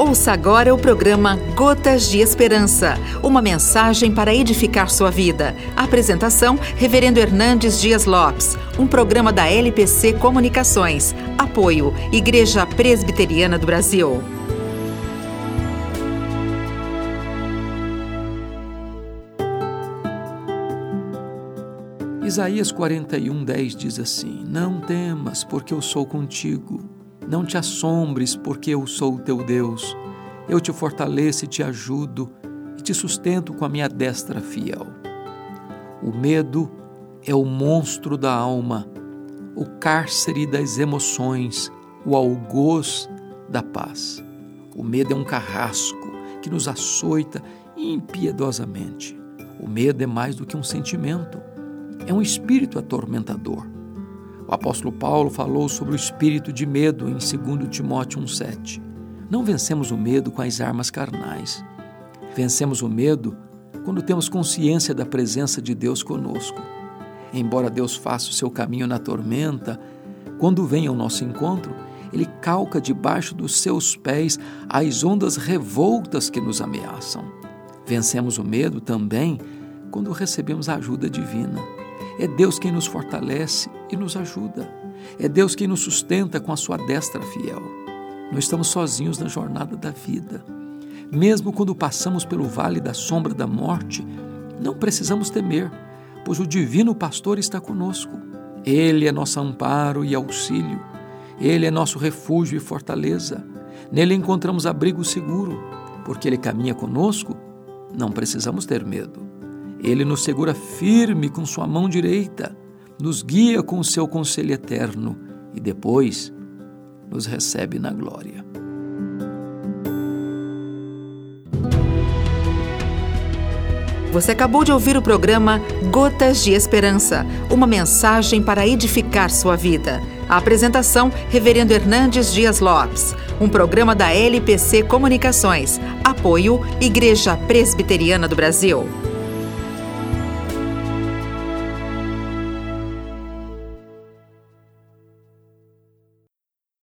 Ouça agora o programa Gotas de Esperança, uma mensagem para edificar sua vida. Apresentação: Reverendo Hernandes Dias Lopes, um programa da LPC Comunicações. Apoio: Igreja Presbiteriana do Brasil. Isaías 41:10 diz assim: Não temas, porque eu sou contigo. Não te assombres, porque eu sou o teu Deus. Eu te fortaleço e te ajudo e te sustento com a minha destra fiel. O medo é o monstro da alma, o cárcere das emoções, o algoz da paz. O medo é um carrasco que nos açoita impiedosamente. O medo é mais do que um sentimento, é um espírito atormentador o apóstolo Paulo falou sobre o espírito de medo em 2 Timóteo 1,7. Não vencemos o medo com as armas carnais. Vencemos o medo quando temos consciência da presença de Deus conosco. Embora Deus faça o seu caminho na tormenta, quando vem ao nosso encontro, ele calca debaixo dos seus pés as ondas revoltas que nos ameaçam. Vencemos o medo também quando recebemos a ajuda divina. É Deus quem nos fortalece e nos ajuda. É Deus quem nos sustenta com a sua destra fiel. Não estamos sozinhos na jornada da vida. Mesmo quando passamos pelo vale da sombra da morte, não precisamos temer, pois o divino pastor está conosco. Ele é nosso amparo e auxílio. Ele é nosso refúgio e fortaleza. Nele encontramos abrigo seguro. Porque ele caminha conosco, não precisamos ter medo. Ele nos segura firme com sua mão direita, nos guia com o seu conselho eterno e depois nos recebe na glória. Você acabou de ouvir o programa Gotas de Esperança, uma mensagem para edificar sua vida. A apresentação, Reverendo Hernandes Dias Lopes, um programa da LPC Comunicações. Apoio, Igreja Presbiteriana do Brasil.